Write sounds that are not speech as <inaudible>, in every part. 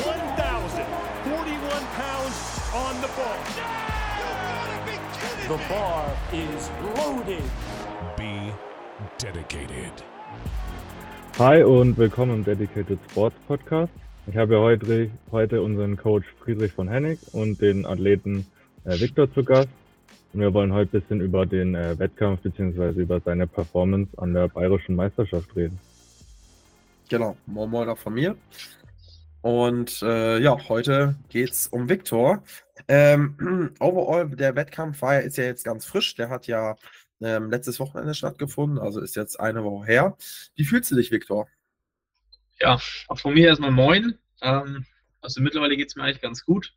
1,041 pounds on the bar. The bar is loaded. Be dedicated. Hi und willkommen im Dedicated Sports Podcast. Ich habe heute, heute unseren Coach Friedrich von Hennig und den Athleten äh, Viktor zu Gast. Und wir wollen heute ein bisschen über den äh, Wettkampf bzw. über seine Performance an der Bayerischen Meisterschaft reden. Genau, moin moin auch von mir. Und äh, ja, heute geht es um Viktor. Ähm, <clears throat> overall, der Wettkampf war ist ja jetzt ganz frisch. Der hat ja ähm, letztes Wochenende stattgefunden, also ist jetzt eine Woche her. Wie fühlst du dich, Viktor? Ja, auch von mir erstmal moin. Ähm, also mittlerweile geht es mir eigentlich ganz gut.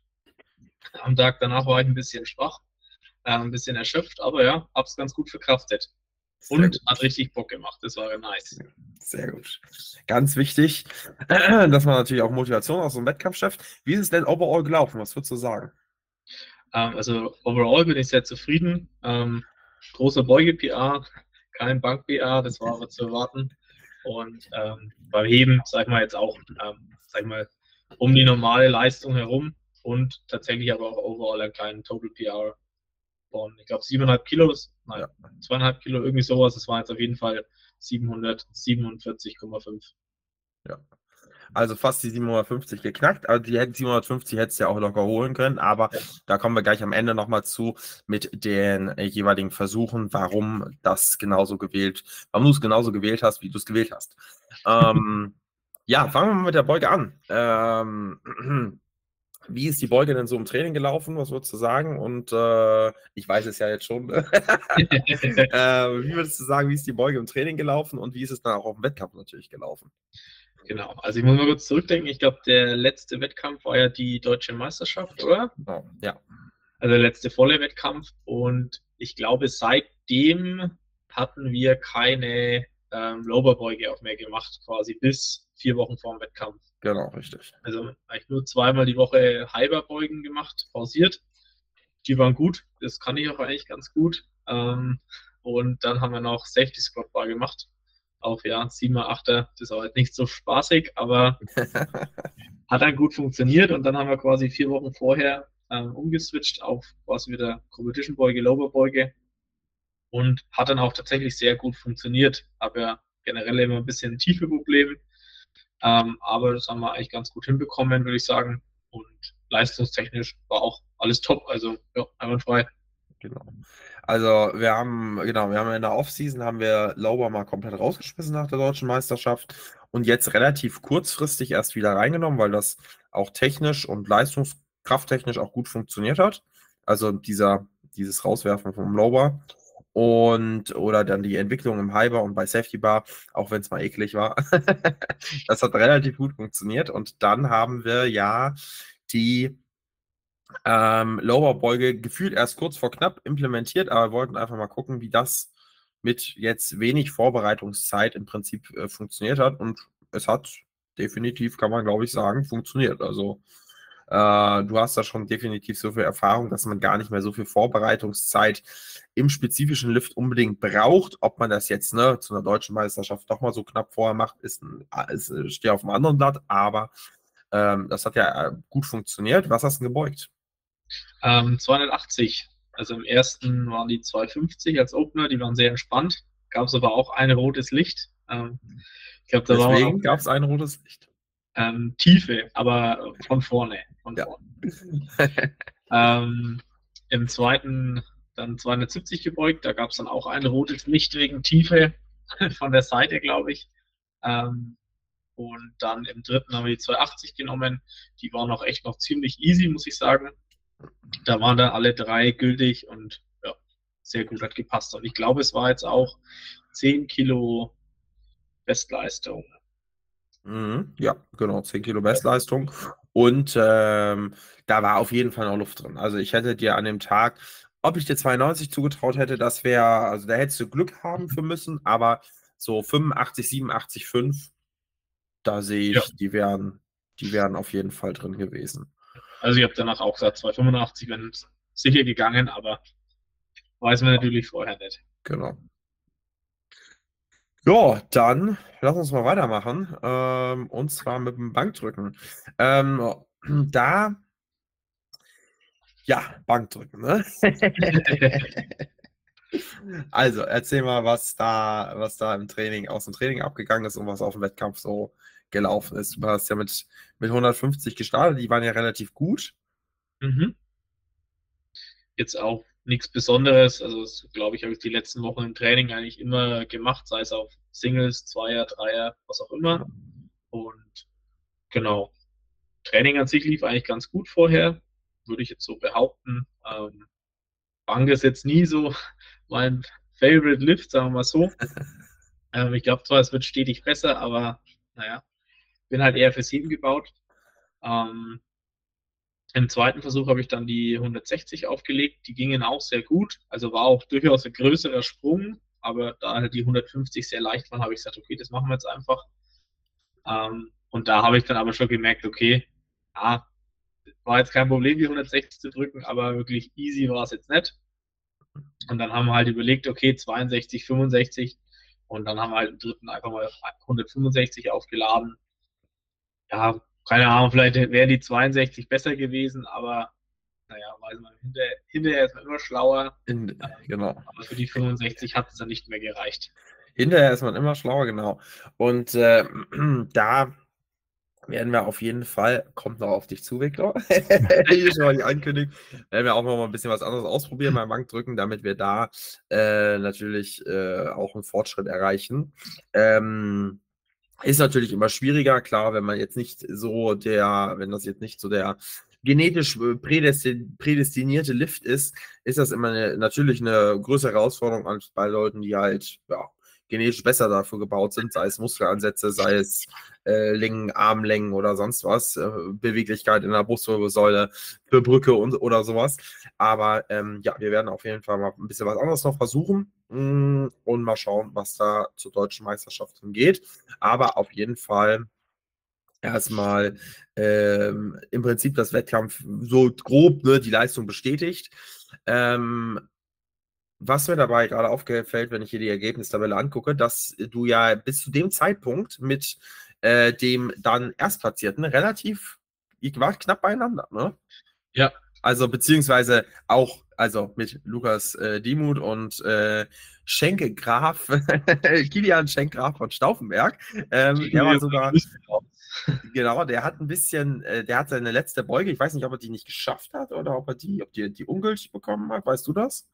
Am Tag danach war ich ein bisschen schwach, äh, ein bisschen erschöpft, aber ja, hab's ganz gut verkraftet. Und hat richtig Bock gemacht. Das war nice. Sehr gut. Ganz wichtig, <clears throat> dass man natürlich auch Motivation aus so einem Wettkampf schafft. Wie ist es denn overall gelaufen? Was würdest du sagen? Ähm, also overall bin ich sehr zufrieden. Ähm, großer Beuge-PA, kein Bank-PA, das war aber zu erwarten. Und ähm, beim Heben, sag ich mal jetzt auch, ähm, sag mal, um die normale Leistung herum und tatsächlich aber auch overall einen kleinen Total PR von, ich glaube, 7,5 Kilo, nein, ja. 2,5 Kilo, irgendwie sowas. Das war jetzt auf jeden Fall 747,5. Ja. Also fast die 750 geknackt. Also die 750 hättest du ja auch locker holen können, aber ja. da kommen wir gleich am Ende nochmal zu mit den jeweiligen Versuchen, warum das genauso gewählt, warum du es genauso gewählt hast, wie du es gewählt hast. ähm, ja, fangen wir mal mit der Beuge an. Ähm, wie ist die Beuge denn so im Training gelaufen? Was würdest du sagen? Und äh, ich weiß es ja jetzt schon. <laughs> äh, wie würdest du sagen, wie ist die Beuge im Training gelaufen und wie ist es dann auch auf dem Wettkampf natürlich gelaufen? Genau, also ich muss mal kurz zurückdenken. Ich glaube, der letzte Wettkampf war ja die deutsche Meisterschaft, oder? Oh, ja. Also der letzte volle Wettkampf. Und ich glaube, seitdem hatten wir keine ähm, Lowerbeuge auch mehr gemacht, quasi bis vier Wochen vor dem Wettkampf. Genau, richtig. Also ich nur zweimal die Woche Halberbeugen gemacht, pausiert. Die waren gut, das kann ich auch eigentlich ganz gut. Ähm, und dann haben wir noch Safety Squat Bar gemacht. Auch ja, 7er, 8er, das war halt nicht so spaßig, aber <laughs> hat dann gut funktioniert. Und dann haben wir quasi vier Wochen vorher ähm, umgeswitcht auf quasi wieder Competition Beuge, Lowerbeuge und hat dann auch tatsächlich sehr gut funktioniert. Aber ja generell immer ein bisschen tiefe Probleme. Ähm, aber das haben wir eigentlich ganz gut hinbekommen, würde ich sagen. Und leistungstechnisch war auch alles top. Also ja, einwandfrei. Genau. Also wir haben, genau, wir haben in der Offseason haben wir Lauber mal komplett rausgeschmissen nach der deutschen Meisterschaft und jetzt relativ kurzfristig erst wieder reingenommen, weil das auch technisch und leistungskrafttechnisch auch gut funktioniert hat. Also dieser, dieses Rauswerfen vom Lauber und oder dann die Entwicklung im Hyper und bei Safety Bar, auch wenn es mal eklig war. <laughs> das hat relativ gut funktioniert. Und dann haben wir ja die ähm, Lower-Beuge gefühlt erst kurz vor knapp implementiert, aber wollten einfach mal gucken, wie das mit jetzt wenig Vorbereitungszeit im Prinzip äh, funktioniert hat. Und es hat definitiv, kann man glaube ich sagen, funktioniert. Also du hast da schon definitiv so viel Erfahrung, dass man gar nicht mehr so viel Vorbereitungszeit im spezifischen Lift unbedingt braucht. Ob man das jetzt ne, zu einer deutschen Meisterschaft doch mal so knapp vorher macht, ist, ist äh, steht auf einem anderen Blatt, aber ähm, das hat ja äh, gut funktioniert. Was hast du gerbeugt? Ähm, 280. Also im ersten waren die 250 als Opener, die waren sehr entspannt. Gab es aber auch ein rotes Licht. Ähm, ich glaube, da Deswegen gab es ein rotes Licht. Ähm, Tiefe, aber von vorne. Von ja. vorne. <laughs> ähm, Im zweiten dann 270 gebeugt, da gab es dann auch ein rotes Licht wegen Tiefe <laughs> von der Seite, glaube ich. Ähm, und dann im dritten haben wir die 280 genommen. Die waren auch echt noch ziemlich easy, muss ich sagen. Da waren dann alle drei gültig und ja, sehr gut hat gepasst. Und ich glaube, es war jetzt auch 10 Kilo Bestleistung. Mhm, ja, genau, 10 Kilo Bestleistung. Und ähm, da war auf jeden Fall noch Luft drin. Also ich hätte dir an dem Tag, ob ich dir 92 zugetraut hätte, das wäre, also da hättest du Glück haben für müssen, aber so 85, 87, 5, da sehe ich, ja. die wären, die wären auf jeden Fall drin gewesen. Also ich habe danach auch gesagt, 285 wären sicher gegangen, aber weiß man natürlich vorher nicht. Genau. Ja, dann lass uns mal weitermachen. Ähm, und zwar mit dem Bankdrücken. Ähm, da, ja, Bankdrücken, ne? <laughs> also, erzähl mal, was da, was da im Training, aus dem Training abgegangen ist und was auf dem Wettkampf so gelaufen ist. Du hast ja mit, mit 150 gestartet, die waren ja relativ gut. Mhm. Jetzt auch nichts Besonderes. Also, das, glaube ich, habe ich die letzten Wochen im Training eigentlich immer gemacht, sei es auf Singles, Zweier, Dreier, was auch immer. Und genau, Training an sich lief eigentlich ganz gut vorher, würde ich jetzt so behaupten. Ähm, Bank ist jetzt nie so <laughs> mein Favorite Lift, sagen wir mal so. <laughs> ähm, ich glaube zwar, es wird stetig besser, aber naja, bin halt eher fürs Heben gebaut. Ähm, im zweiten Versuch habe ich dann die 160 aufgelegt. Die gingen auch sehr gut. Also war auch durchaus ein größerer Sprung. Aber da halt die 150 sehr leicht waren, habe ich gesagt, okay, das machen wir jetzt einfach. Ähm, und da habe ich dann aber schon gemerkt, okay, ja, war jetzt kein Problem, die 160 zu drücken, aber wirklich easy war es jetzt nicht. Und dann haben wir halt überlegt, okay, 62, 65. Und dann haben wir halt im dritten einfach mal 165 aufgeladen. Ja, keine Ahnung, vielleicht wären die 62 besser gewesen, aber naja, weiß man, hinterher, hinterher ist man immer schlauer. In, genau. Aber für die 65 hat es dann nicht mehr gereicht. Hinterher ist man immer schlauer, genau. Und äh, <clears throat> da werden wir auf jeden Fall, kommt noch auf dich zu, Victor, <laughs> hier schon mal die Ankündigung, werden wir auch noch mal ein bisschen was anderes ausprobieren beim Bankdrücken, damit wir da äh, natürlich äh, auch einen Fortschritt erreichen. Ähm, ist natürlich immer schwieriger, klar, wenn man jetzt nicht so der, wenn das jetzt nicht so der genetisch äh, prädestinierte Lift ist, ist das immer eine, natürlich eine größere Herausforderung als bei Leuten, die halt ja, genetisch besser dafür gebaut sind, sei es Muskelansätze, sei es äh, Längen, Armlängen oder sonst was, äh, Beweglichkeit in der Brustwirbelsäule für Brücke und oder sowas. Aber ähm, ja, wir werden auf jeden Fall mal ein bisschen was anderes noch versuchen. Mm, und mal schauen, was da zur deutschen Meisterschaft geht. Aber auf jeden Fall erstmal ähm, im Prinzip das Wettkampf so grob ne, die Leistung bestätigt. Ähm, was mir dabei gerade aufgefällt, wenn ich hier die Ergebnistabelle angucke, dass du ja bis zu dem Zeitpunkt mit äh, dem dann Erstplatzierten relativ, wart knapp beieinander, ne? Ja. Also beziehungsweise auch also mit Lukas äh, Diemut und äh, Schenke Graf, <laughs> Kilian Schenk Graf von Stauffenberg. Ähm, der war sogar, genau, der hat ein bisschen, äh, der hat seine letzte Beuge, ich weiß nicht, ob er die nicht geschafft hat oder ob er die, ob die, die ungültig bekommen hat, weißt du das?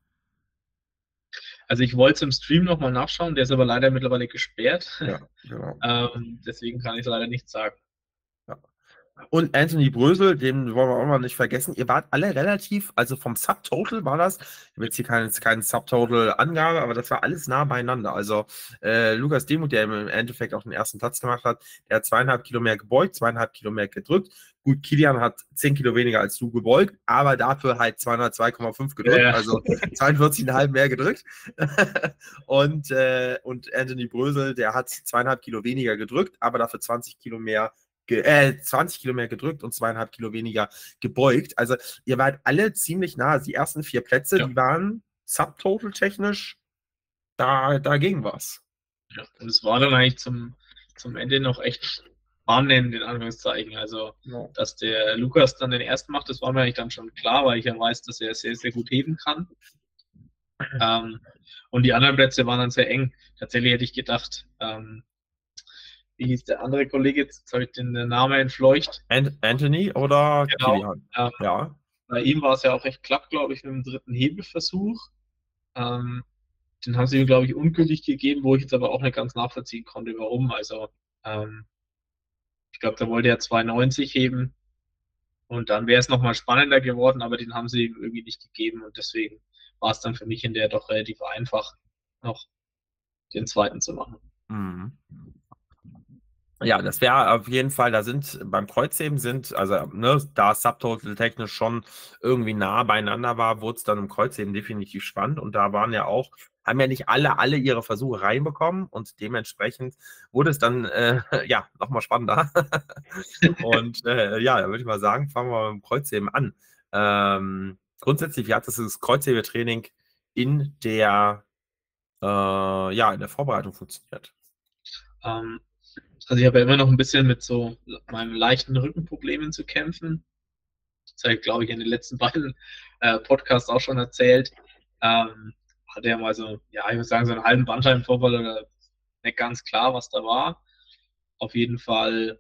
Also ich wollte es im Stream nochmal nachschauen, der ist aber leider mittlerweile gesperrt. Ja, genau. <laughs> ähm, deswegen kann ich es leider nicht sagen. Und Anthony Brösel, den wollen wir auch mal nicht vergessen. Ihr wart alle relativ, also vom Subtotal war das, ich habe jetzt hier keine, keine Subtotal-Angabe, aber das war alles nah beieinander. Also äh, Lukas Demuth, der im Endeffekt auch den ersten Platz gemacht hat, der hat zweieinhalb Kilo mehr gebeugt, zweieinhalb Kilo mehr gedrückt. Gut, Kilian hat zehn Kilo weniger als du gebeugt, aber dafür halt 202,5 gedrückt, ja. also 42,5 mehr gedrückt. <laughs> und, äh, und Anthony Brösel, der hat zweieinhalb Kilo weniger gedrückt, aber dafür 20 Kilo mehr äh, 20 Kilo mehr gedrückt und zweieinhalb Kilo weniger gebeugt. Also ihr wart alle ziemlich nah. Die ersten vier Plätze, ja. die waren subtotal technisch, da, dagegen was. Ja, und es war dann eigentlich zum, zum Ende noch echt spannend, in Anführungszeichen. Also, ja. dass der Lukas dann den ersten macht, das war mir eigentlich dann schon klar, weil ich ja weiß, dass er sehr, sehr gut heben kann. <clears throat> ähm, und die anderen Plätze waren dann sehr eng. Tatsächlich hätte ich gedacht, ähm, wie hieß der andere Kollege, jetzt habe ich den Namen entfleucht. Anthony oder genau. Kilian? Ähm, ja. Bei ihm war es ja auch recht knapp, glaube ich, mit dem dritten Hebelversuch. Ähm, den haben sie ihm, glaube ich, ungültig gegeben, wo ich jetzt aber auch nicht ganz nachvollziehen konnte, warum. Also, ähm, ich glaube, da wollte er 2,90 heben. Und dann wäre es nochmal spannender geworden, aber den haben sie ihm irgendwie nicht gegeben. Und deswegen war es dann für mich in der doch relativ einfach, noch den zweiten zu machen. Mhm. Ja, das wäre auf jeden Fall, da sind beim Kreuzheben sind, also ne, da Subtotal technisch schon irgendwie nah beieinander war, wurde es dann im Kreuzheben definitiv spannend und da waren ja auch, haben ja nicht alle, alle ihre Versuche reinbekommen und dementsprechend wurde es dann, äh, <laughs> ja, nochmal spannender. <laughs> und äh, ja, da würde ich mal sagen, fangen wir mit dem Kreuzheben an. Ähm, grundsätzlich, wie hat das, das Kreuzhebetraining in der, äh, ja, in der Vorbereitung funktioniert? Ähm, also ich habe ja immer noch ein bisschen mit so meinen leichten Rückenproblemen zu kämpfen. Das habe ich, glaube ich, in den letzten <laughs> beiden äh, Podcasts auch schon erzählt. Ähm, hatte ja mal so, ja, ich würde sagen, so einen halben Bandscheibenvorfall oder nicht ganz klar, was da war. Auf jeden Fall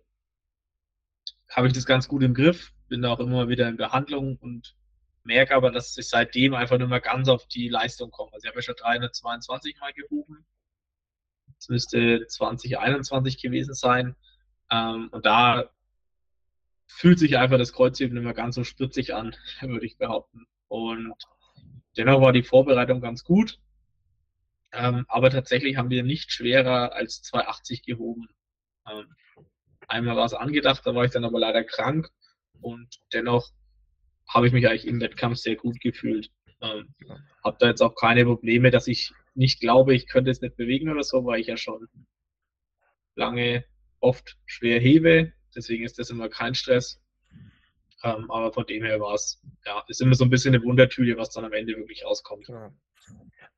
habe ich das ganz gut im Griff, bin da auch immer wieder in Behandlung und merke aber, dass ich seitdem einfach nur mal ganz auf die Leistung komme. Also ich habe ja schon 322 Mal gehoben. Das müsste 2021 gewesen sein. Ähm, und da fühlt sich einfach das Kreuzheben mehr ganz so spritzig an, <laughs> würde ich behaupten. Und dennoch war die Vorbereitung ganz gut. Ähm, aber tatsächlich haben wir nicht schwerer als 280 gehoben. Ähm, einmal war es angedacht, da war ich dann aber leider krank und dennoch habe ich mich eigentlich im Wettkampf sehr gut gefühlt. Ähm, habe da jetzt auch keine Probleme, dass ich nicht glaube, ich könnte es nicht bewegen oder so, weil ich ja schon lange oft schwer hebe. Deswegen ist das immer kein Stress. Ähm, aber von dem her war es, ja, ist immer so ein bisschen eine Wundertüte, was dann am Ende wirklich rauskommt. Ja.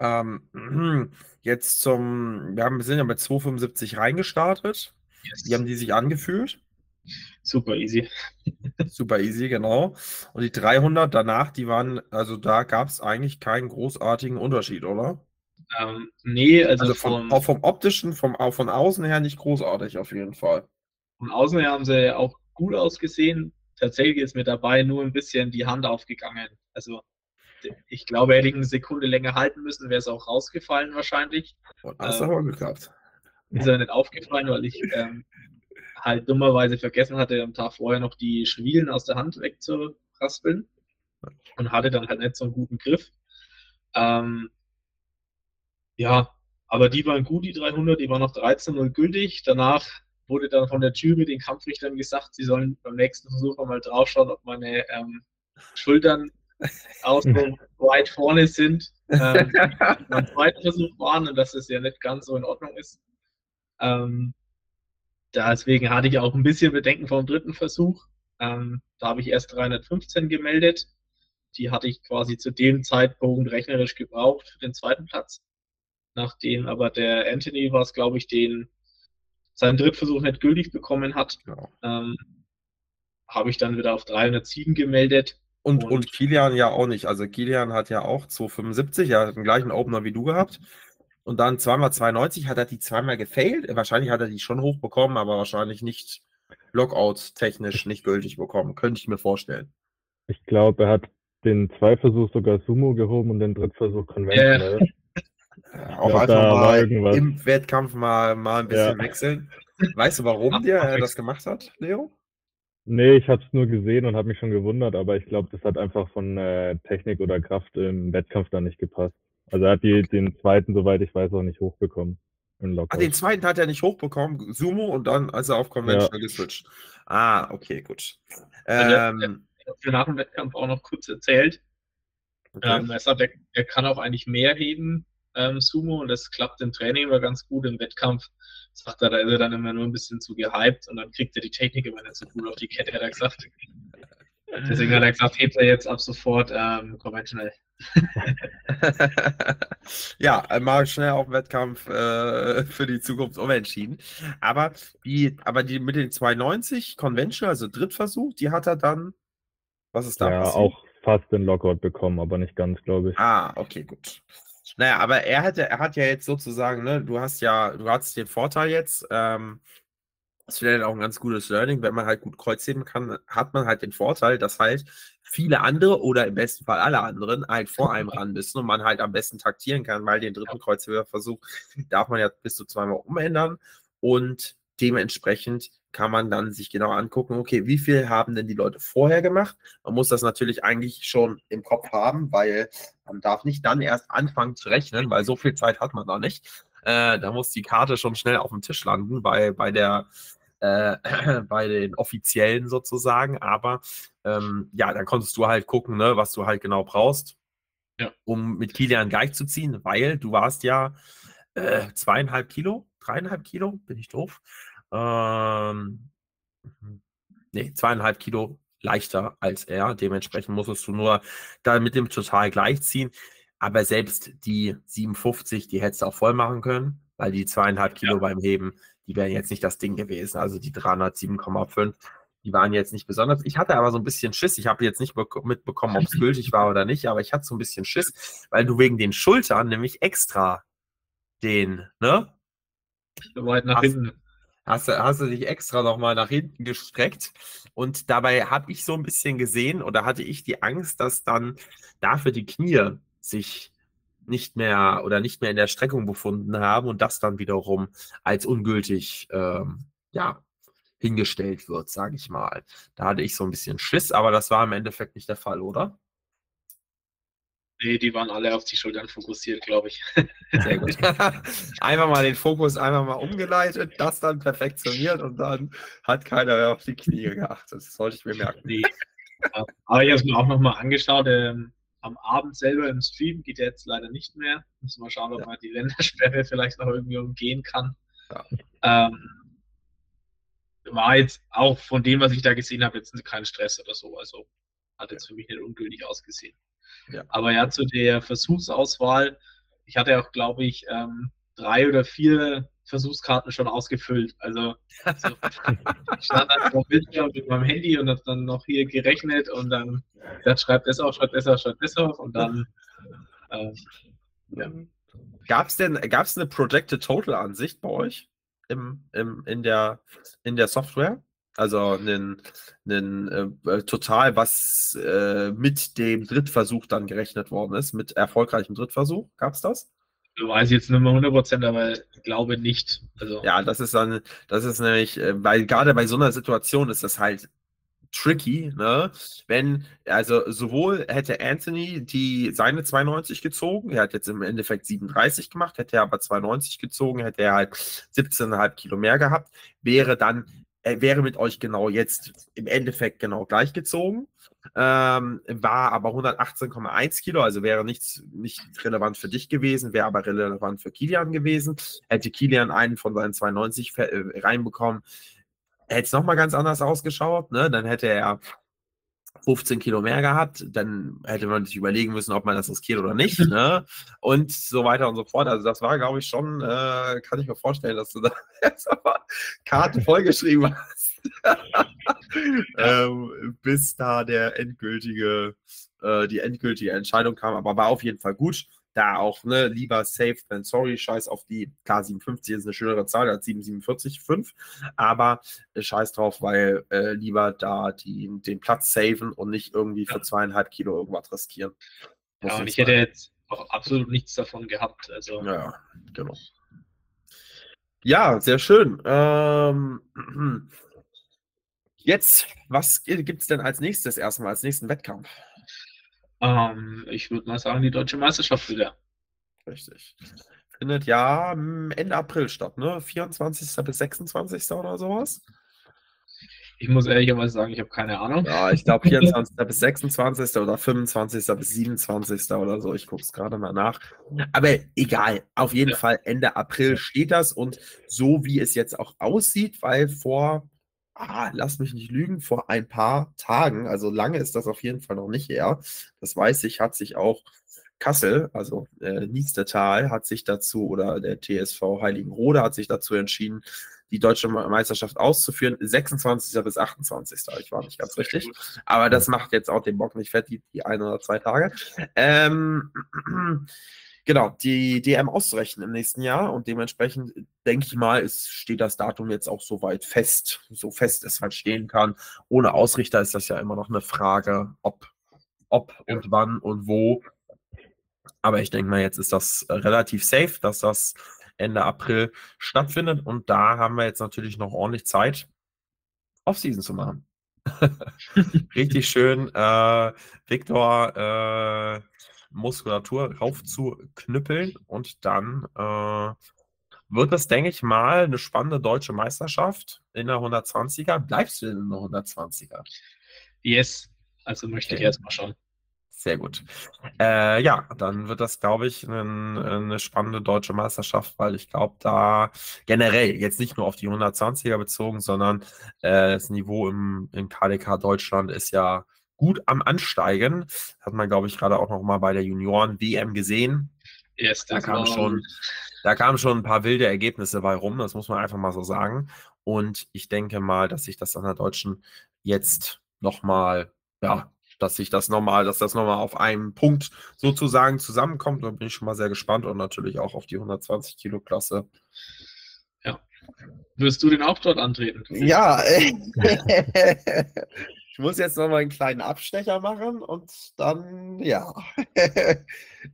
Ähm, <clears throat> jetzt zum, wir haben, wir sind ja mit 275 reingestartet. Yes. Wie haben die sich angefühlt? Super easy. <laughs> Super easy, genau. Und die 300 danach, die waren, also da gab es eigentlich keinen großartigen Unterschied, oder? Ähm, nee, also, also vom, vom, auch vom optischen, vom, auch von außen her nicht großartig auf jeden Fall. Von außen her haben sie auch gut ausgesehen. Tatsächlich ist mir dabei nur ein bisschen die Hand aufgegangen. Also ich glaube, hätte ich eine Sekunde länger halten müssen, wäre es auch rausgefallen wahrscheinlich. Und hast du ähm, aber geklappt. Ist ja nicht aufgefallen, weil ich ähm, halt dummerweise vergessen hatte, am Tag vorher noch die Schwielen aus der Hand wegzuraspeln und hatte dann halt nicht so einen guten Griff. Ähm, ja, aber die waren gut, die 300, die waren noch 13-0 gültig. Danach wurde dann von der Jury den Kampfrichtern gesagt, sie sollen beim nächsten Versuch mal draufschauen, ob meine ähm, Schultern auch so weit vorne sind, ähm, beim zweiten Versuch waren und dass es ja nicht ganz so in Ordnung ist. Ähm, deswegen hatte ich auch ein bisschen Bedenken vor dem dritten Versuch. Ähm, da habe ich erst 315 gemeldet. Die hatte ich quasi zu dem Zeitpunkt rechnerisch gebraucht für den zweiten Platz. Nachdem aber der Anthony war es, glaube ich, den seinen Drittversuch nicht gültig bekommen hat, ja. ähm, habe ich dann wieder auf 307 gemeldet. Und, und, und Kilian ja auch nicht. Also Kilian hat ja auch 275, er hat den gleichen Opener wie du gehabt. Und dann zweimal 92 hat er die zweimal gefailt. Wahrscheinlich hat er die schon hochbekommen, aber wahrscheinlich nicht Lockout-technisch nicht gültig bekommen. Könnte ich mir vorstellen. Ich glaube, er hat den Zweiversuch sogar Sumo gehoben und den Drittversuch Conventional. Äh, auch einfach mal im Wettkampf mal, mal ein bisschen ja. wechseln. Weißt du, warum der äh, das gemacht hat, Leo? Nee, ich habe es nur gesehen und habe mich schon gewundert, aber ich glaube, das hat einfach von äh, Technik oder Kraft im Wettkampf da nicht gepasst. Also er hat die, den zweiten, soweit ich weiß, auch nicht hochbekommen. Ah, den zweiten hat er nicht hochbekommen, Sumo, und dann, als er auf Conventional ja. geswitcht. Ah, okay, gut. Ähm, für nach dem Wettkampf auch noch kurz erzählt. Okay. Ähm, er sagt, er, er, kann auch eigentlich mehr heben, ähm, Sumo, und das klappt im Training immer ganz gut. Im Wettkampf sagt er, da ist er dann immer nur ein bisschen zu gehypt und dann kriegt er die Technik immer nicht so gut auf die Kette, hat er gesagt. Deswegen hat er gesagt, hebt er jetzt ab sofort ähm, conventional. <laughs> ja, mal schnell auf Wettkampf äh, für die Zukunft umentschieden. Aber die, aber die mit den 290 Conventional, also Drittversuch, die hat er dann. Was ist da ja, passiert? auch fast den Lockout bekommen, aber nicht ganz, glaube ich. Ah, okay, gut. Naja, aber er hat, er hat ja jetzt sozusagen, ne, du hast ja, du hast den Vorteil jetzt, ähm, das ist vielleicht auch ein ganz gutes Learning, wenn man halt gut Kreuzheben kann, hat man halt den Vorteil, dass halt viele andere oder im besten Fall alle anderen halt vor einem <laughs> ran müssen und man halt am besten taktieren kann, weil den dritten Kreuzheberversuch darf man ja bis zu zweimal umändern und dementsprechend kann man dann sich genau angucken, okay, wie viel haben denn die Leute vorher gemacht? Man muss das natürlich eigentlich schon im Kopf haben, weil man darf nicht dann erst anfangen zu rechnen, weil so viel Zeit hat man da nicht. Äh, da muss die Karte schon schnell auf dem Tisch landen bei, bei, der, äh, <clears throat> bei den Offiziellen sozusagen. Aber ähm, ja, dann konntest du halt gucken, ne, was du halt genau brauchst, ja. um mit Kilian gleich zu ziehen, weil du warst ja äh, zweieinhalb Kilo, dreieinhalb Kilo, bin ich doof. Ähm, nee, zweieinhalb Kilo leichter als er. Dementsprechend musstest du nur da mit dem total gleichziehen. Aber selbst die 57, die hättest du auch voll machen können. weil die zweieinhalb Kilo ja. beim Heben, die wären jetzt nicht das Ding gewesen. Also die 307,5, die waren jetzt nicht besonders. Ich hatte aber so ein bisschen Schiss. Ich habe jetzt nicht mitbekommen, ob es gültig war oder nicht, aber ich hatte so ein bisschen Schiss, weil du wegen den Schultern nämlich extra den, ne? Weit nach hast, hinten. Hast du, hast du dich extra nochmal nach hinten gestreckt und dabei habe ich so ein bisschen gesehen oder hatte ich die Angst, dass dann dafür die Knie sich nicht mehr oder nicht mehr in der Streckung befunden haben und das dann wiederum als ungültig ähm, ja, hingestellt wird, sage ich mal. Da hatte ich so ein bisschen Schiss, aber das war im Endeffekt nicht der Fall, oder? Nee, die waren alle auf die Schultern fokussiert, glaube ich. Sehr gut. <laughs> einfach mal den Fokus einfach mal umgeleitet, das dann perfektioniert und dann hat keiner mehr auf die Knie geachtet. Das sollte ich mir merken. Nee. Aber ich habe es mir auch nochmal angeschaut. Ähm, am Abend selber im Stream geht jetzt leider nicht mehr. Müssen wir mal schauen, ob ja. man die Ländersperre <laughs> vielleicht noch irgendwie umgehen kann. Ja. Ähm, war jetzt auch von dem, was ich da gesehen habe, jetzt kein Stress oder so. Also hat jetzt für mich nicht ungültig ausgesehen. Ja. Aber ja, zu der Versuchsauswahl, ich hatte auch, glaube ich, ähm, drei oder vier Versuchskarten schon ausgefüllt. Also, also <laughs> ich stand dann vor Bildschirm mit meinem Handy und habe dann noch hier gerechnet und dann das schreibt das auf, schreibt das auf, schreibt das auf und dann ähm, ja. Gab es denn gab's eine Projected Total Ansicht bei euch im, im, in, der, in der Software? Also einen, einen äh, total, was äh, mit dem Drittversuch dann gerechnet worden ist, mit erfolgreichem Drittversuch. Gab es das? Ich weiß jetzt nicht mehr 100%, aber ich glaube nicht. Also. Ja, das ist dann, das ist nämlich, äh, weil gerade bei so einer Situation ist das halt tricky, ne? Wenn, also sowohl hätte Anthony die seine 92 gezogen, er hat jetzt im Endeffekt 37 gemacht, hätte er aber 92 gezogen, hätte er halt 17,5 Kilo mehr gehabt, wäre dann er wäre mit euch genau jetzt im Endeffekt genau gleich gezogen, ähm, war aber 118,1 Kilo, also wäre nichts, nicht relevant für dich gewesen, wäre aber relevant für Kilian gewesen. Hätte Kilian einen von seinen 92 äh, reinbekommen, hätte es nochmal ganz anders ausgeschaut, ne? Dann hätte er 15 Kilo mehr gehabt, dann hätte man sich überlegen müssen, ob man das riskiert oder nicht, ne? Und so weiter und so fort. Also das war, glaube ich, schon, äh, kann ich mir vorstellen, dass du da <laughs> Karten vollgeschrieben hast. <laughs> ähm, bis da der endgültige, äh, die endgültige Entscheidung kam. Aber war auf jeden Fall gut da auch, ne, lieber safe than sorry, scheiß auf die, klar, 57 ist eine schönere Zahl als 747,5, aber äh, scheiß drauf, weil äh, lieber da die, den Platz saven und nicht irgendwie für zweieinhalb Kilo irgendwas riskieren. ja, und ich hätte jetzt auch absolut nichts davon gehabt, also. Ja, genau. Ja, sehr schön. Ähm, <clears throat> jetzt, was gibt es denn als nächstes erstmal, als nächsten Wettkampf? Ähm, ich würde mal sagen, die deutsche Meisterschaft wieder. Richtig. Findet ja Ende April statt, ne? 24. bis 26. oder sowas. Ich muss ehrlicherweise sagen, ich habe keine Ahnung. Ja, ich glaube 24. bis 26. oder 25. bis 27. oder so. Ich gucke es gerade mal nach. Aber egal, auf jeden ja. Fall Ende April steht das und so wie es jetzt auch aussieht, weil vor ah, lass mich nicht lügen, vor ein paar Tagen, also lange ist das auf jeden Fall noch nicht her, das weiß ich, hat sich auch Kassel, also äh, Niestetal, hat sich dazu, oder der TSV Heiligenrode hat sich dazu entschieden, die deutsche Meisterschaft auszuführen, 26. bis 28. Ich war nicht ganz richtig. Aber das macht jetzt auch den Bock nicht fett, die, die ein oder zwei Tage. Ähm, genau, die DM auszurechnen im nächsten Jahr und dementsprechend denke ich mal, es steht das Datum jetzt auch soweit fest, so fest es halt stehen kann. Ohne Ausrichter ist das ja immer noch eine Frage, ob, ob und wann und wo. Aber ich denke mal, jetzt ist das relativ safe, dass das Ende April stattfindet und da haben wir jetzt natürlich noch ordentlich Zeit, Off-Season zu machen. <laughs> Richtig schön, äh, Victor, äh, Muskulatur raufzuknüppeln und dann äh, wird das, denke ich mal, eine spannende deutsche Meisterschaft in der 120er. Bleibst du in der 120er? Yes, also möchte okay. ich erstmal schauen. Sehr gut. Äh, ja, dann wird das, glaube ich, ein, eine spannende deutsche Meisterschaft, weil ich glaube, da generell, jetzt nicht nur auf die 120er bezogen, sondern äh, das Niveau im, im KDK Deutschland ist ja gut am Ansteigen. Hat man, glaube ich, gerade auch noch mal bei der Junioren-WM gesehen. Yes, da kam schon da kamen schon ein paar wilde Ergebnisse bei rum, das muss man einfach mal so sagen. Und ich denke mal, dass sich das an der Deutschen jetzt nochmal, ja, dass sich das nochmal, dass das nochmal auf einen Punkt sozusagen zusammenkommt. Da bin ich schon mal sehr gespannt und natürlich auch auf die 120 Kilo Klasse. Ja. Wirst du den auch dort antreten? Ja, <laughs> <laughs> ich muss jetzt nochmal einen kleinen Abstecher machen und dann, ja, <laughs>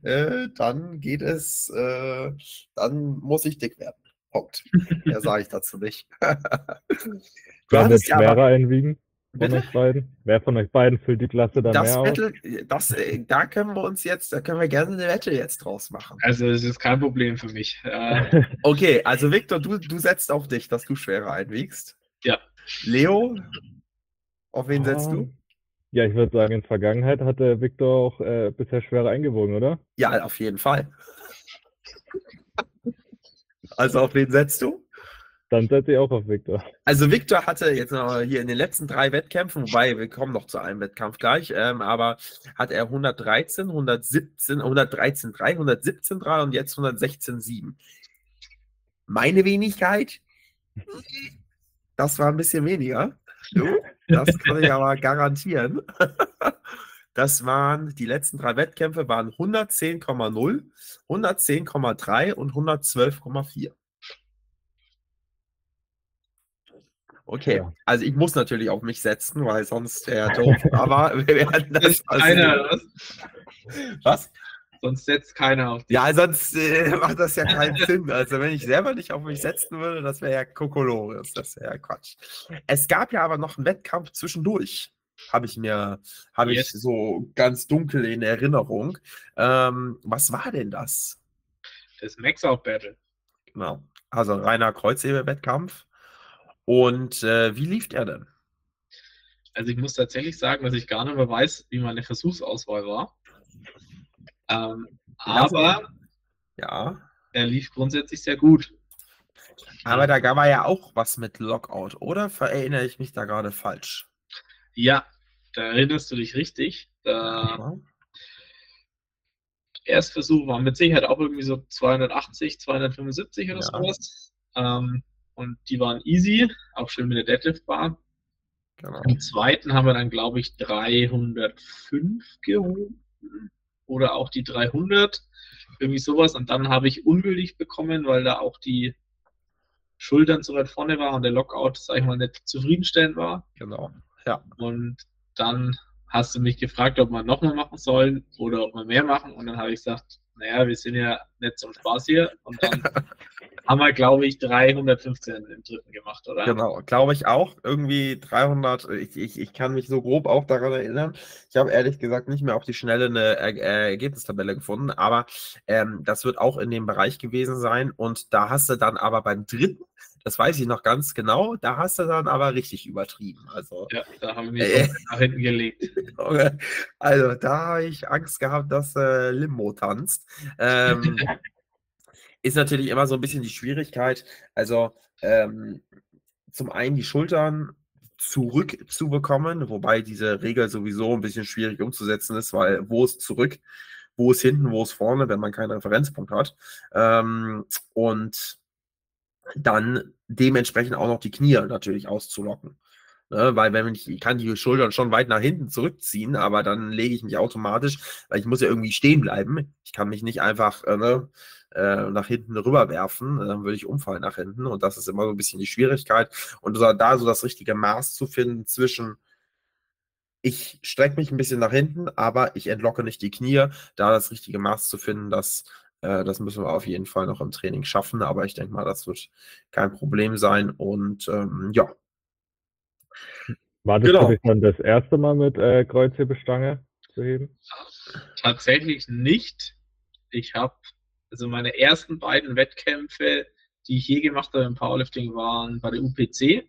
äh, dann geht es, äh, dann muss ich dick werden. Punkt. Mehr sage ich dazu nicht. <laughs> Wer wird ja schwerer aber- einwiegen von Bitte? euch beiden? Wer von euch beiden füllt die Klasse dann Das mehr aus? Battle, das, äh, da können wir uns jetzt, da können wir gerne eine Wette jetzt draus machen. Also, es ist kein Problem für mich. Äh, <laughs> Okay, also Victor, du, du setzt auf dich, dass du schwerer einwiegst. Ja. Leo, auf wen setzt Ah. du? Ja, ich würde sagen, in der Vergangenheit hat der Victor auch äh, bisher schwerer eingewogen, oder? Ja, auf jeden Fall. Also auf wen setzt du? Dann setze ich auch auf Victor. Also Victor hatte jetzt noch hier in den letzten drei Wettkämpfen, wobei wir kommen noch zu einem Wettkampf gleich, ähm, aber hat er 113, 117, 113, 3, 117, 3 und jetzt 116, 7. Meine Wenigkeit, <laughs> das war ein bisschen weniger. Du, das kann ich aber garantieren. <laughs> Das waren, die letzten drei Wettkämpfe waren 110,0, 110,3 und 112,4. Okay, also ich muss natürlich auf mich setzen, weil sonst wäre doof, <laughs> aber wir werden das passieren. was? Sonst setzt keiner auf dich. Ja, sonst äh, macht das ja keinen <laughs> Sinn. Also wenn ich selber nicht auf mich setzen würde, das wäre ja Kokolores, das wäre ja Quatsch. Es gab ja aber noch einen Wettkampf zwischendurch. Habe ich mir, habe ich so ganz dunkel in Erinnerung. Ähm, was war denn das? Das Max-Out Battle. Genau. Also reiner Kreuzhebel-Wettkampf. Und äh, wie lief der denn? Also ich muss tatsächlich sagen, dass ich gar nicht mehr weiß, wie meine Versuchsauswahl war. Ähm, aber Ja. er lief grundsätzlich sehr gut. Aber da gab er ja auch was mit Lockout, oder? Verinnere ich mich da gerade falsch? Ja, da erinnerst du dich richtig. Der Ja. Erstversuch war mit Sicherheit auch irgendwie so 280, 275 oder Ja. sowas. Ähm, und die waren easy, auch schön mit der Deadlift Bar. Genau. Im zweiten haben wir dann, glaube ich, 305 gehoben oder auch die 300, irgendwie sowas. Und dann habe ich ungültig bekommen, weil da auch die Schultern zu weit vorne war und der Lockout, sag ich mal, nicht zufriedenstellend war. Genau. Ja. Und dann hast du mich gefragt, ob wir nochmal machen sollen oder ob wir mehr machen. Und dann habe ich gesagt, naja, wir sind ja nicht zum Spaß hier. Und dann <laughs> haben wir, glaube ich, 315 im dritten gemacht, oder? Genau, glaube ich auch. Irgendwie 300, ich, ich, ich kann mich so grob auch daran erinnern. Ich habe ehrlich gesagt nicht mehr auf die Schnelle eine äh, Ergebnistabelle gefunden, aber ähm, das wird auch in dem Bereich gewesen sein. Und da hast du dann aber beim dritten, das weiß ich noch ganz genau, da hast du dann aber richtig übertrieben. Also, Ja, da haben wir Äh. <laughs> nach hinten gelegt. also da habe ich Angst gehabt, dass äh, Limbo tanzt. Ähm, <laughs> ist natürlich immer so ein bisschen die Schwierigkeit. Also ähm, zum einen die Schultern zurückzubekommen, wobei diese Regel sowieso ein bisschen schwierig umzusetzen ist, weil wo ist zurück, wo ist hinten, wo ist vorne, wenn man keinen Referenzpunkt hat. Ähm, und dann dementsprechend auch noch die Knie natürlich auszulocken. Ne, weil wenn ich, ich kann die Schultern schon weit nach hinten zurückziehen, aber dann lege ich mich automatisch, weil ich muss ja irgendwie stehen bleiben. Ich kann mich nicht einfach äh, ne, äh, nach hinten rüberwerfen, dann würde ich umfallen nach hinten und das ist immer so ein bisschen die Schwierigkeit. Und da so das richtige Maß zu finden zwischen ich strecke mich ein bisschen nach hinten, aber ich entlocke nicht die Knie, da das richtige Maß zu finden, das, äh, das müssen wir auf jeden Fall noch im Training schaffen, aber ich denke mal, das wird kein Problem sein und ähm, ja, War das Genau. dann das erste Mal mit äh, Kreuzhebestange zu heben? Tatsächlich nicht. Ich habe, also meine ersten beiden Wettkämpfe, die ich je gemacht habe im Powerlifting, waren bei der UPC.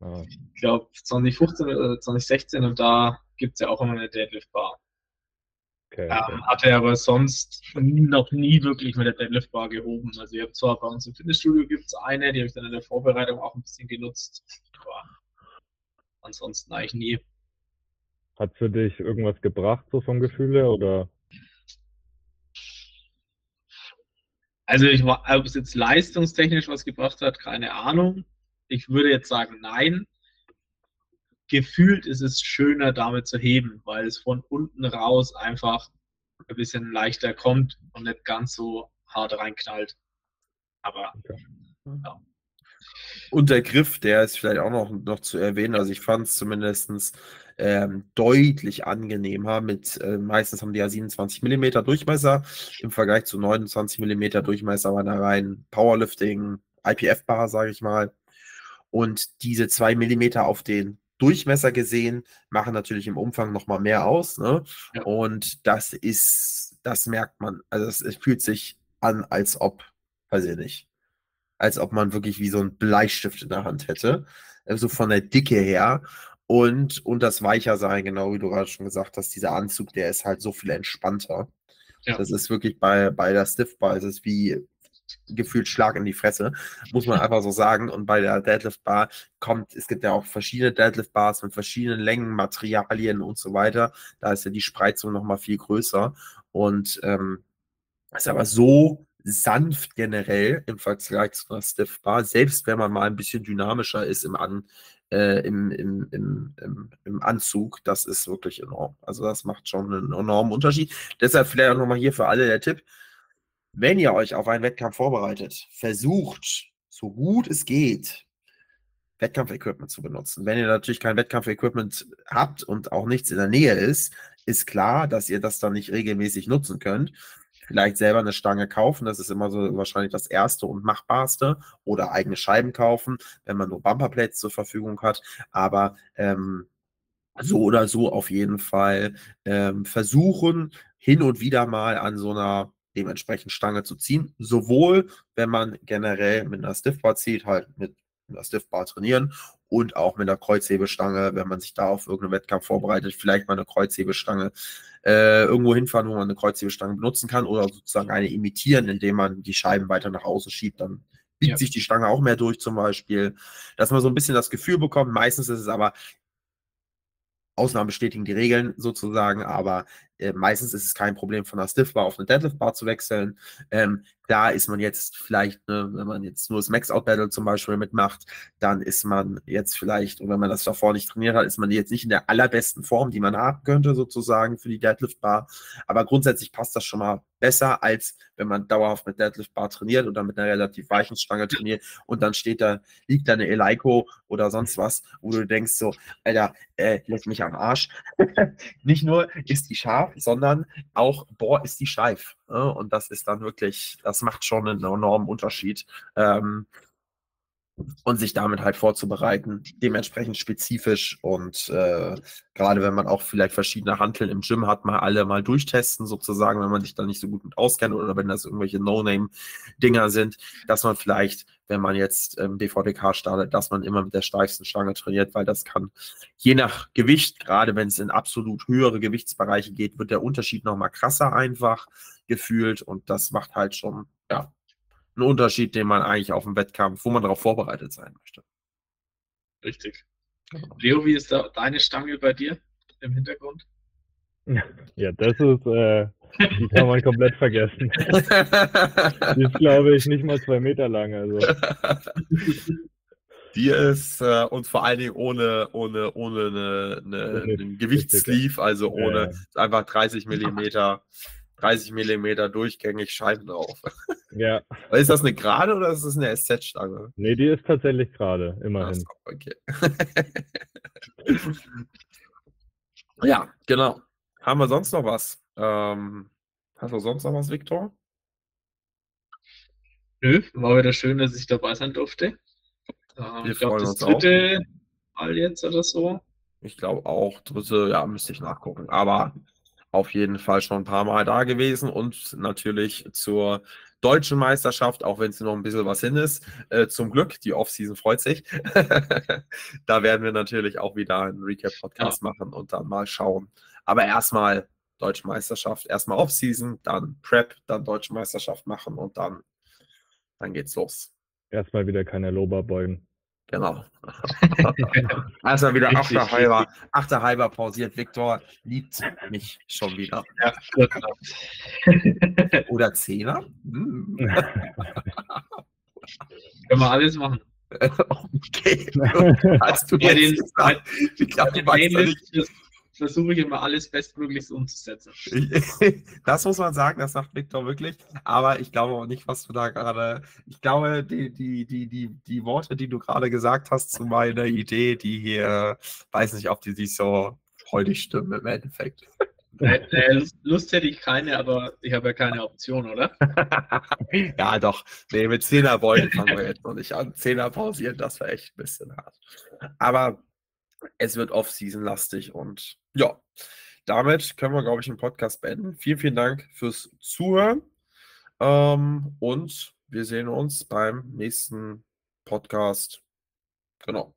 Ah, Ich glaube 2015 oder 2016 und da gibt es ja auch immer eine Deadlift Bar. okay. Ähm, hatte aber sonst noch nie wirklich mit der Deadlift Bar gehoben. Also ich habe zwar bei uns im Fitnessstudio gibt es eine, die habe ich dann in der Vorbereitung auch ein bisschen genutzt. Aber ansonsten eigentlich nie. Hat für dich irgendwas gebracht, so vom Gefühl her? Oder Also ich war, ob es jetzt leistungstechnisch was gebracht hat, keine Ahnung. Ich würde jetzt sagen, nein. Gefühlt ist es schöner, damit zu heben, weil es von unten raus einfach ein bisschen leichter kommt und nicht ganz so hart reinknallt. Aber Okay. ja. Und der Griff, der ist vielleicht auch noch, noch zu erwähnen. Also ich fand es zumindest ähm, deutlich angenehmer. Mit äh, meistens haben die ja 27 mm Durchmesser im Vergleich zu 29 mm Durchmesser bei einer reinen Powerlifting IPF-Bar, sage ich mal. Und diese 2 mm auf den Durchmesser gesehen, machen natürlich im Umfang nochmal mehr aus. Ne? Ja. Und das ist, das merkt man. Also es, es fühlt sich an, als ob, weiß ich nicht, als ob man wirklich wie so ein Bleistift in der Hand hätte. Also von der Dicke her. Und, und das weicher sein, genau wie du gerade schon gesagt hast, dieser Anzug, der ist halt so viel entspannter. Ja. Das ist wirklich bei, bei der Stiff Bar, es ist wie gefühlt Schlag in die Fresse, muss man <laughs> einfach so sagen. Und bei der Deadlift Bar kommt, es gibt ja auch verschiedene Deadlift Bars mit verschiedenen Längen, Materialien und so weiter. Da ist ja die Spreizung nochmal viel größer. Und ähm, ist aber so sanft generell im Vergleich zu einer Stiff Bar, selbst wenn man mal ein bisschen dynamischer ist im, An, äh, im, im, im, im, im Anzug, das ist wirklich enorm. Also das macht schon einen enormen Unterschied. Deshalb vielleicht auch nochmal hier für alle der Tipp, wenn ihr euch auf einen Wettkampf vorbereitet, versucht, so gut es geht, Wettkampfequipment zu benutzen. Wenn ihr natürlich kein Wettkampfequipment habt und auch nichts in der Nähe ist, ist klar, dass ihr das dann nicht regelmäßig nutzen könnt. Vielleicht selber eine Stange kaufen, das ist immer so wahrscheinlich das erste und machbarste. Oder eigene Scheiben kaufen, wenn man nur Bumperplates zur Verfügung hat. Aber ähm, so oder so auf jeden Fall ähm, versuchen, hin und wieder mal an so einer dementsprechend Stange zu ziehen. Sowohl, wenn man generell mit einer Stiffbar zieht, halt mit einer Stiffbar trainieren und auch mit einer Kreuzhebestange, wenn man sich da auf irgendeinen Wettkampf vorbereitet, vielleicht mal eine Kreuzhebestange äh, irgendwo hinfahren, wo man eine Kreuzhebestange benutzen kann oder sozusagen eine imitieren, indem man die Scheiben weiter nach außen schiebt, dann biegt Ja. sich die Stange auch mehr durch zum Beispiel, dass man so ein bisschen das Gefühl bekommt. Meistens ist es aber Ausnahmen bestätigen die Regeln sozusagen, aber äh, meistens ist es kein Problem, von einer Stiff-Bar auf eine Deadlift-Bar zu wechseln. Ähm, da ist man jetzt vielleicht, ne, wenn man jetzt nur das Max-Out-Battle zum Beispiel mitmacht, dann ist man jetzt vielleicht, und wenn man das davor nicht trainiert hat, ist man jetzt nicht in der allerbesten Form, die man haben könnte, sozusagen für die Deadlift-Bar. Aber grundsätzlich passt das schon mal besser, als wenn man dauerhaft mit Deadlift-Bar trainiert oder mit einer relativ weichen Stange trainiert und dann steht da, liegt da eine Eleiko oder sonst was, wo du denkst so, Alter, äh, lässt mich am Arsch. <laughs> nicht nur ist die scharf, sondern auch, boah, ist die steif. Ne? Und das ist dann wirklich, das macht schon einen enormen Unterschied. Ähm, und sich damit halt vorzubereiten, dementsprechend spezifisch. Und äh, gerade wenn man auch vielleicht verschiedene Hanteln im Gym hat, mal alle mal durchtesten sozusagen, wenn man sich da nicht so gut mit auskennt oder wenn das irgendwelche No-Name-Dinger sind, dass man vielleicht, wenn man jetzt ähm, DVDK startet, dass man immer mit der steifsten Stange trainiert, weil das kann je nach Gewicht, gerade wenn es in absolut höhere Gewichtsbereiche geht, wird der Unterschied nochmal krasser einfach gefühlt. Und das macht halt schon, ja, einen Unterschied, den man eigentlich auf dem Wettkampf, wo man darauf vorbereitet sein möchte. Richtig. Genau. Leo, wie ist da deine Stange bei dir im Hintergrund? Ja, das ist, äh, die kann man komplett vergessen. <laughs> Die ist, glaube ich, nicht mal zwei Meter lang. Also, <laughs> Die ist äh, und vor allen Dingen ohne, ohne, ohne eine, eine, einen Gewichtssleeve, also ohne ja. einfach 30 Millimeter, 30 Millimeter durchgängig Scheiben drauf. Ja, Aber Ist das eine gerade oder ist das eine SZ-Stange? nee, die ist tatsächlich gerade, immerhin. so, okay. <laughs> ja, genau. Haben wir sonst noch was? Ähm, hast du sonst noch was, Viktor? Nö, war wieder schön, dass ich dabei sein durfte. Ähm, Wir ich glaube, das uns auch. dritte Mal jetzt oder so. Ich glaube auch, dritte, ja, müsste ich nachgucken. Aber auf jeden Fall schon ein paar Mal da gewesen und natürlich zur deutschen Meisterschaft, auch wenn es noch ein bisschen was hin ist. Äh, zum Glück, die Offseason freut sich. <laughs> da werden wir natürlich auch wieder einen Recap-Podcast machen und dann mal schauen. Aber erstmal Deutsche Meisterschaft, erstmal Offseason, dann Prep, dann Deutsche Meisterschaft machen und dann, dann geht's los. Erstmal wieder keine Lober beugen. Genau. Erstmal <laughs> wieder Richtig, achter halber, achter halber pausiert. Viktor liebt mich schon wieder. Ja. <laughs> Oder Zehner? Hm. Können wir alles machen. <laughs> okay. Hast du Ja, den- gesagt? Ich glaube, weißt ja nicht. Playlist versuche ich immer alles bestmöglichst umzusetzen. <laughs> Das muss man sagen, das sagt Victor wirklich. Aber ich glaube auch nicht, was du da gerade. Ich glaube, die, die, die, die, die Worte, die du gerade gesagt hast zu meiner Idee, die hier, weiß nicht, ob die sich so freudig stimmen im Endeffekt. Äh, äh, Lust, hätte ich keine, aber ich habe ja keine Option, oder? <laughs> ja, doch. Nee, mit Zehnerbeulen fangen wir jetzt noch nicht an. Zehner pausieren, das wäre echt ein bisschen hart. Aber es wird Off-Season-lastig und ja, damit können wir, glaube ich, den Podcast beenden. Vielen, vielen Dank fürs Zuhören. Ähm, und wir sehen uns beim nächsten Podcast. Genau.